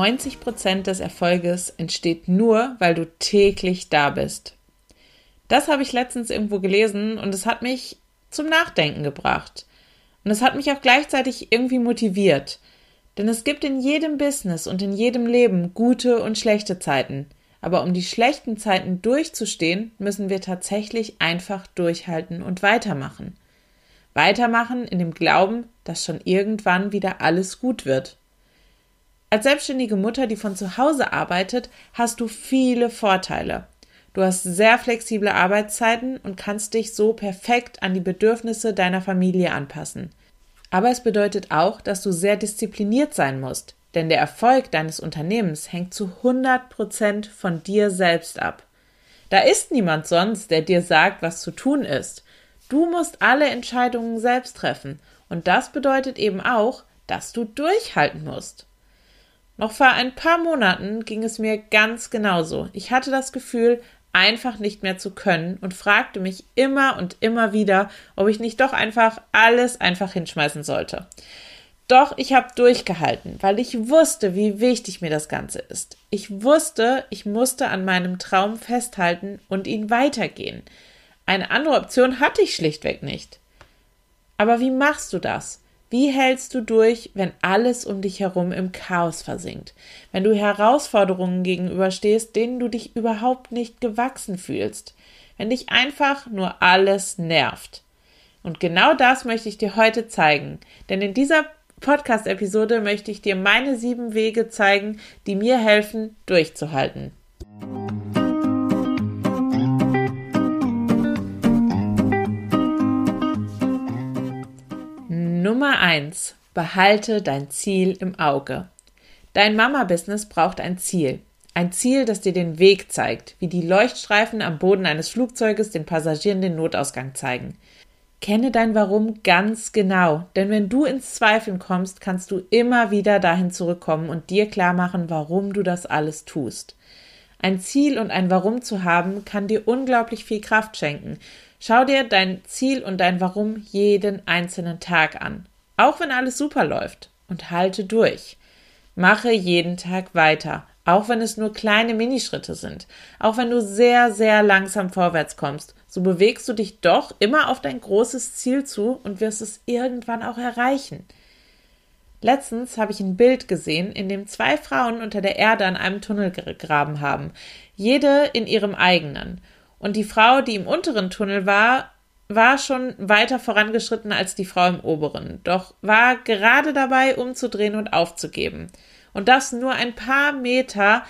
90 Prozent des Erfolges entsteht nur, weil du täglich da bist. Das habe ich letztens irgendwo gelesen und es hat mich zum Nachdenken gebracht. Und es hat mich auch gleichzeitig irgendwie motiviert. Denn es gibt in jedem Business und in jedem Leben gute und schlechte Zeiten. Aber um die schlechten Zeiten durchzustehen, müssen wir tatsächlich einfach durchhalten und weitermachen. Weitermachen in dem Glauben, dass schon irgendwann wieder alles gut wird. Als selbstständige Mutter, die von zu Hause arbeitet, hast du viele Vorteile. Du hast sehr flexible Arbeitszeiten und kannst dich so perfekt an die Bedürfnisse deiner Familie anpassen. Aber es bedeutet auch, dass du sehr diszipliniert sein musst, denn der Erfolg deines Unternehmens hängt zu 100 Prozent von dir selbst ab. Da ist niemand sonst, der dir sagt, was zu tun ist. Du musst alle Entscheidungen selbst treffen und das bedeutet eben auch, dass du durchhalten musst. Noch vor ein paar Monaten ging es mir ganz genauso. Ich hatte das Gefühl, einfach nicht mehr zu können und fragte mich immer und immer wieder, ob ich nicht doch einfach alles einfach hinschmeißen sollte. Doch ich habe durchgehalten, weil ich wusste, wie wichtig mir das Ganze ist. Ich wusste, ich musste an meinem Traum festhalten und ihn weitergehen. Eine andere Option hatte ich schlichtweg nicht. Aber wie machst du das? Wie hältst du durch, wenn alles um dich herum im Chaos versinkt? Wenn du Herausforderungen gegenüberstehst, denen du dich überhaupt nicht gewachsen fühlst? Wenn dich einfach nur alles nervt? Und genau das möchte ich dir heute zeigen. Denn in dieser Podcast-Episode möchte ich dir meine sieben Wege zeigen, die mir helfen, durchzuhalten. Nummer 1. Behalte dein Ziel im Auge. Dein Mama-Business braucht ein Ziel. Ein Ziel, das dir den Weg zeigt, wie die Leuchtstreifen am Boden eines Flugzeuges den Passagieren den Notausgang zeigen. Kenne dein Warum ganz genau, denn wenn du ins Zweifeln kommst, kannst du immer wieder dahin zurückkommen und dir klar machen, warum du das alles tust. Ein Ziel und ein Warum zu haben, kann dir unglaublich viel Kraft schenken. Schau dir dein Ziel und dein Warum jeden einzelnen Tag an. Auch wenn alles super läuft. Und halte durch. Mache jeden Tag weiter. Auch wenn es nur kleine Minischritte sind. Auch wenn du sehr, sehr langsam vorwärts kommst. So bewegst du dich doch immer auf dein großes Ziel zu und wirst es irgendwann auch erreichen. Letztens habe ich ein Bild gesehen, in dem zwei Frauen unter der Erde an einem Tunnel gegraben haben. Jede in ihrem eigenen. Und die Frau, die im unteren Tunnel war, war schon weiter vorangeschritten als die Frau im oberen, doch war gerade dabei, umzudrehen und aufzugeben. Und das nur ein paar Meter,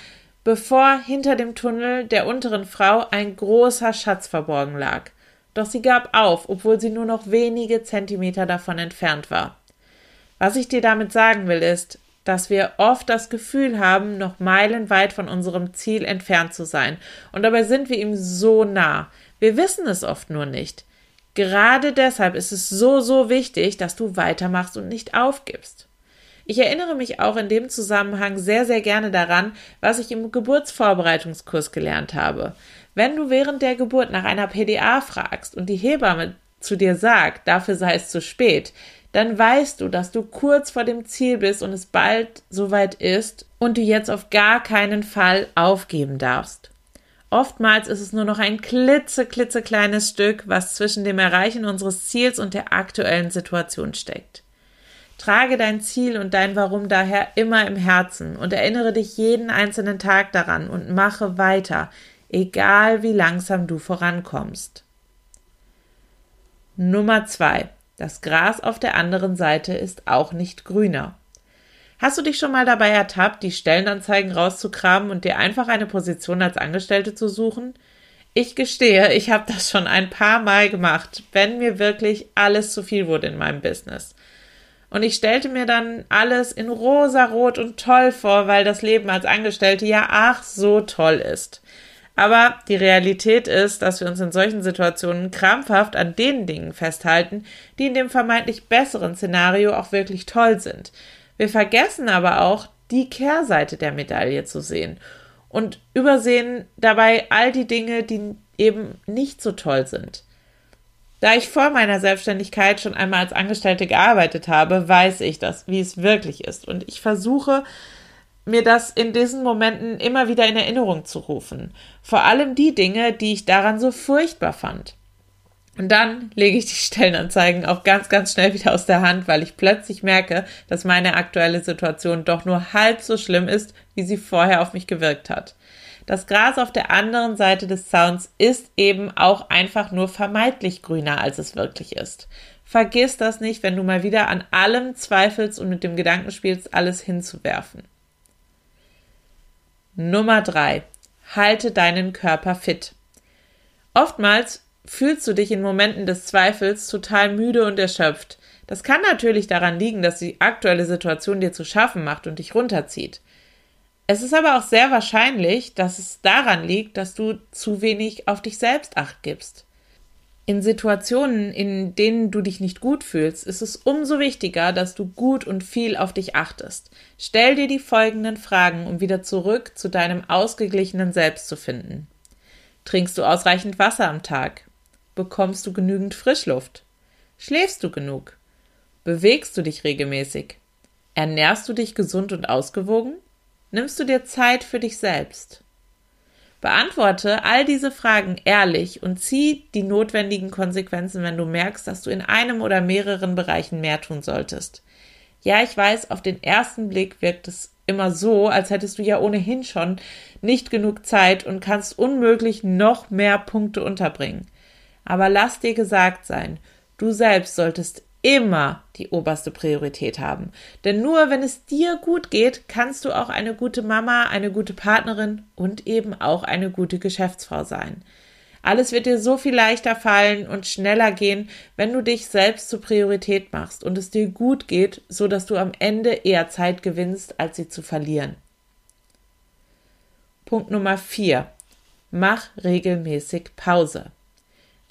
bevor hinter dem Tunnel der unteren Frau ein großer Schatz verborgen lag. Doch sie gab auf, obwohl sie nur noch wenige Zentimeter davon entfernt war. Was ich dir damit sagen will, ist, dass wir oft das Gefühl haben, noch meilenweit von unserem Ziel entfernt zu sein. Und dabei sind wir ihm so nah. Wir wissen es oft nur nicht. Gerade deshalb ist es so, so wichtig, dass du weitermachst und nicht aufgibst. Ich erinnere mich auch in dem Zusammenhang sehr, sehr gerne daran, was ich im Geburtsvorbereitungskurs gelernt habe. Wenn du während der Geburt nach einer PDA fragst und die Hebamme zu dir sagt, dafür sei es zu spät, dann weißt du, dass du kurz vor dem Ziel bist und es bald soweit ist und du jetzt auf gar keinen Fall aufgeben darfst. Oftmals ist es nur noch ein klitze, klitzekleines Stück, was zwischen dem Erreichen unseres Ziels und der aktuellen Situation steckt. Trage dein Ziel und dein Warum daher immer im Herzen und erinnere dich jeden einzelnen Tag daran und mache weiter, egal wie langsam du vorankommst. Nummer zwei. Das Gras auf der anderen Seite ist auch nicht grüner. Hast du dich schon mal dabei ertappt, die Stellenanzeigen rauszukramen und dir einfach eine Position als Angestellte zu suchen? Ich gestehe, ich habe das schon ein paar Mal gemacht, wenn mir wirklich alles zu viel wurde in meinem Business. Und ich stellte mir dann alles in rosa-rot und toll vor, weil das Leben als Angestellte ja ach so toll ist. Aber die Realität ist, dass wir uns in solchen Situationen krampfhaft an den Dingen festhalten, die in dem vermeintlich besseren Szenario auch wirklich toll sind. Wir vergessen aber auch, die Kehrseite der Medaille zu sehen und übersehen dabei all die Dinge, die eben nicht so toll sind. Da ich vor meiner Selbstständigkeit schon einmal als Angestellte gearbeitet habe, weiß ich das, wie es wirklich ist. Und ich versuche, mir das in diesen Momenten immer wieder in Erinnerung zu rufen. Vor allem die Dinge, die ich daran so furchtbar fand. Und dann lege ich die Stellenanzeigen auch ganz, ganz schnell wieder aus der Hand, weil ich plötzlich merke, dass meine aktuelle Situation doch nur halb so schlimm ist, wie sie vorher auf mich gewirkt hat. Das Gras auf der anderen Seite des Zauns ist eben auch einfach nur vermeintlich grüner, als es wirklich ist. Vergiss das nicht, wenn du mal wieder an allem zweifelst und mit dem Gedanken spielst, alles hinzuwerfen. Nummer drei: Halte deinen Körper fit. Oftmals fühlst du dich in Momenten des Zweifels total müde und erschöpft. Das kann natürlich daran liegen, dass die aktuelle Situation dir zu schaffen macht und dich runterzieht. Es ist aber auch sehr wahrscheinlich, dass es daran liegt, dass du zu wenig auf dich selbst acht gibst. In Situationen, in denen du dich nicht gut fühlst, ist es umso wichtiger, dass du gut und viel auf dich achtest. Stell dir die folgenden Fragen, um wieder zurück zu deinem ausgeglichenen Selbst zu finden. Trinkst du ausreichend Wasser am Tag? Bekommst du genügend Frischluft? Schläfst du genug? Bewegst du dich regelmäßig? Ernährst du dich gesund und ausgewogen? Nimmst du dir Zeit für dich selbst? Beantworte all diese Fragen ehrlich und zieh die notwendigen Konsequenzen, wenn du merkst, dass du in einem oder mehreren Bereichen mehr tun solltest. Ja, ich weiß, auf den ersten Blick wirkt es immer so, als hättest du ja ohnehin schon nicht genug Zeit und kannst unmöglich noch mehr Punkte unterbringen. Aber lass dir gesagt sein, du selbst solltest immer die oberste Priorität haben. Denn nur wenn es dir gut geht, kannst du auch eine gute Mama, eine gute Partnerin und eben auch eine gute Geschäftsfrau sein. Alles wird dir so viel leichter fallen und schneller gehen, wenn du dich selbst zur Priorität machst und es dir gut geht, so dass du am Ende eher Zeit gewinnst, als sie zu verlieren. Punkt Nummer 4. Mach regelmäßig Pause.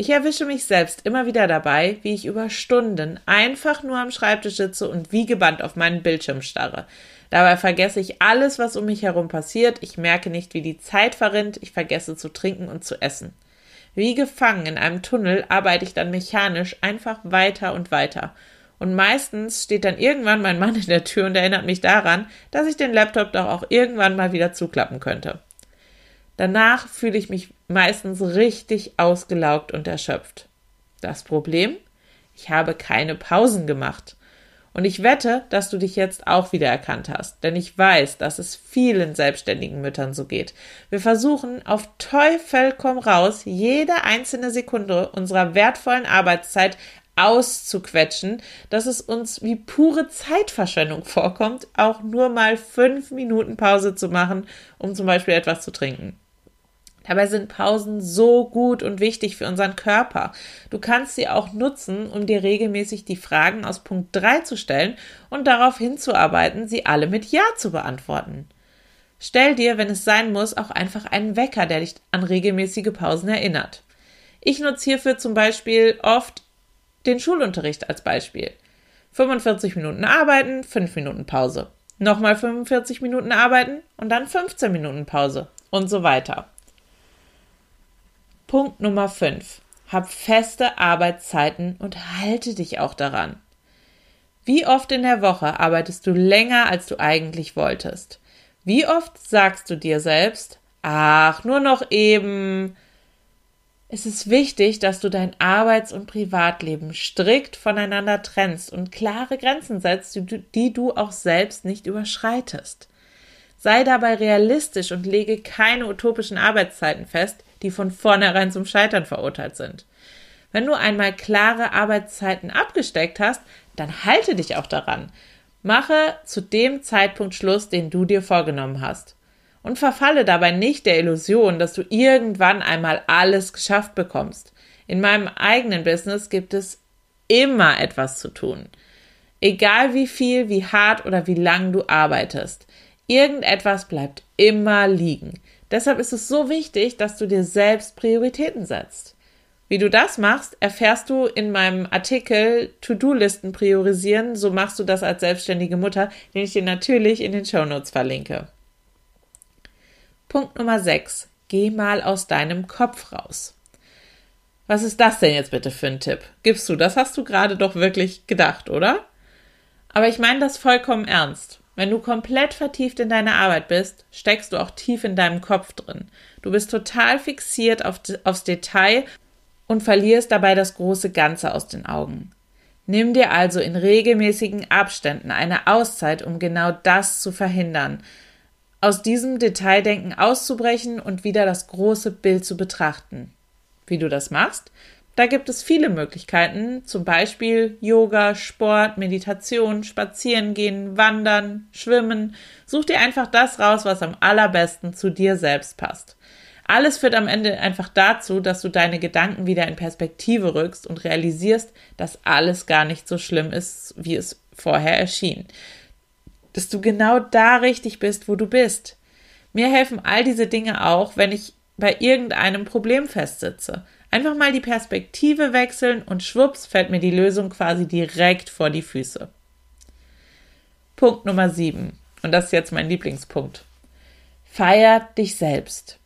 Ich erwische mich selbst immer wieder dabei, wie ich über Stunden einfach nur am Schreibtisch sitze und wie gebannt auf meinen Bildschirm starre. Dabei vergesse ich alles, was um mich herum passiert. Ich merke nicht, wie die Zeit verrinnt. Ich vergesse zu trinken und zu essen. Wie gefangen in einem Tunnel arbeite ich dann mechanisch einfach weiter und weiter. Und meistens steht dann irgendwann mein Mann in der Tür und erinnert mich daran, dass ich den Laptop doch auch irgendwann mal wieder zuklappen könnte. Danach fühle ich mich meistens richtig ausgelaugt und erschöpft. Das Problem? Ich habe keine Pausen gemacht. Und ich wette, dass du dich jetzt auch wieder erkannt hast, denn ich weiß, dass es vielen selbstständigen Müttern so geht. Wir versuchen auf Teufel komm raus, jede einzelne Sekunde unserer wertvollen Arbeitszeit auszuquetschen, dass es uns wie pure Zeitverschwendung vorkommt, auch nur mal fünf Minuten Pause zu machen, um zum Beispiel etwas zu trinken. Dabei sind Pausen so gut und wichtig für unseren Körper. Du kannst sie auch nutzen, um dir regelmäßig die Fragen aus Punkt 3 zu stellen und darauf hinzuarbeiten, sie alle mit Ja zu beantworten. Stell dir, wenn es sein muss, auch einfach einen Wecker, der dich an regelmäßige Pausen erinnert. Ich nutze hierfür zum Beispiel oft den Schulunterricht als Beispiel. 45 Minuten arbeiten, 5 Minuten Pause. Nochmal 45 Minuten arbeiten und dann 15 Minuten Pause und so weiter. Punkt Nummer 5. Hab feste Arbeitszeiten und halte dich auch daran. Wie oft in der Woche arbeitest du länger, als du eigentlich wolltest? Wie oft sagst du dir selbst, ach, nur noch eben. Es ist wichtig, dass du dein Arbeits- und Privatleben strikt voneinander trennst und klare Grenzen setzt, die du auch selbst nicht überschreitest. Sei dabei realistisch und lege keine utopischen Arbeitszeiten fest, die von vornherein zum Scheitern verurteilt sind. Wenn du einmal klare Arbeitszeiten abgesteckt hast, dann halte dich auch daran. Mache zu dem Zeitpunkt Schluss, den du dir vorgenommen hast. Und verfalle dabei nicht der Illusion, dass du irgendwann einmal alles geschafft bekommst. In meinem eigenen Business gibt es immer etwas zu tun. Egal wie viel, wie hart oder wie lang du arbeitest. Irgendetwas bleibt immer liegen. Deshalb ist es so wichtig, dass du dir selbst Prioritäten setzt. Wie du das machst, erfährst du in meinem Artikel To-Do-Listen priorisieren. So machst du das als selbstständige Mutter, den ich dir natürlich in den Show Notes verlinke. Punkt Nummer 6. Geh mal aus deinem Kopf raus. Was ist das denn jetzt bitte für ein Tipp? Gibst du, das hast du gerade doch wirklich gedacht, oder? Aber ich meine das vollkommen ernst. Wenn du komplett vertieft in deine Arbeit bist, steckst du auch tief in deinem Kopf drin. Du bist total fixiert auf, aufs Detail und verlierst dabei das große Ganze aus den Augen. Nimm dir also in regelmäßigen Abständen eine Auszeit, um genau das zu verhindern, aus diesem Detaildenken auszubrechen und wieder das große Bild zu betrachten. Wie du das machst? Da gibt es viele Möglichkeiten, zum Beispiel Yoga, Sport, Meditation, Spazierengehen, Wandern, Schwimmen. Such dir einfach das raus, was am allerbesten zu dir selbst passt. Alles führt am Ende einfach dazu, dass du deine Gedanken wieder in Perspektive rückst und realisierst, dass alles gar nicht so schlimm ist, wie es vorher erschien. Dass du genau da richtig bist, wo du bist. Mir helfen all diese Dinge auch, wenn ich bei irgendeinem Problem festsitze. Einfach mal die Perspektive wechseln und schwupps fällt mir die Lösung quasi direkt vor die Füße. Punkt Nummer 7. Und das ist jetzt mein Lieblingspunkt. Feier dich selbst.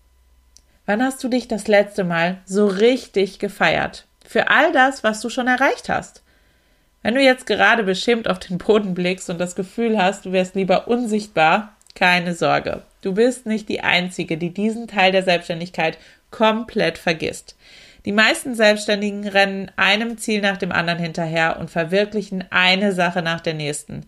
Wann hast du dich das letzte Mal so richtig gefeiert? Für all das, was du schon erreicht hast. Wenn du jetzt gerade beschämt auf den Boden blickst und das Gefühl hast, du wärst lieber unsichtbar, keine Sorge. Du bist nicht die Einzige, die diesen Teil der Selbstständigkeit komplett vergisst. Die meisten Selbstständigen rennen einem Ziel nach dem anderen hinterher und verwirklichen eine Sache nach der nächsten.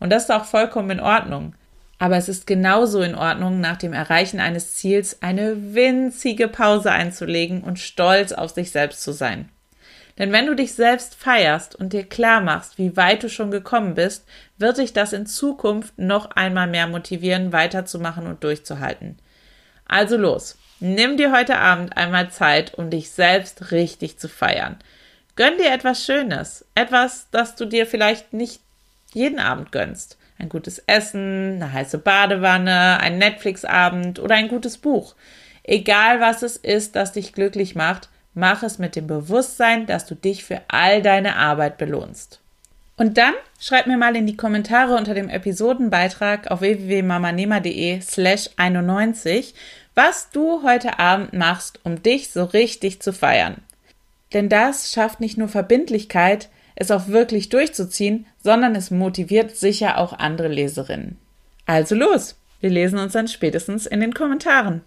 Und das ist auch vollkommen in Ordnung. Aber es ist genauso in Ordnung, nach dem Erreichen eines Ziels eine winzige Pause einzulegen und stolz auf sich selbst zu sein. Denn wenn du dich selbst feierst und dir klar machst, wie weit du schon gekommen bist, wird dich das in Zukunft noch einmal mehr motivieren, weiterzumachen und durchzuhalten. Also los, Nimm dir heute Abend einmal Zeit, um dich selbst richtig zu feiern. Gönn dir etwas Schönes, etwas, das du dir vielleicht nicht jeden Abend gönnst. Ein gutes Essen, eine heiße Badewanne, ein Netflix-Abend oder ein gutes Buch. Egal was es ist, das dich glücklich macht, mach es mit dem Bewusstsein, dass du dich für all deine Arbeit belohnst. Und dann schreib mir mal in die Kommentare unter dem Episodenbeitrag auf www.mamanema.de slash 91, was du heute Abend machst, um dich so richtig zu feiern. Denn das schafft nicht nur Verbindlichkeit, es auch wirklich durchzuziehen, sondern es motiviert sicher auch andere Leserinnen. Also los, wir lesen uns dann spätestens in den Kommentaren.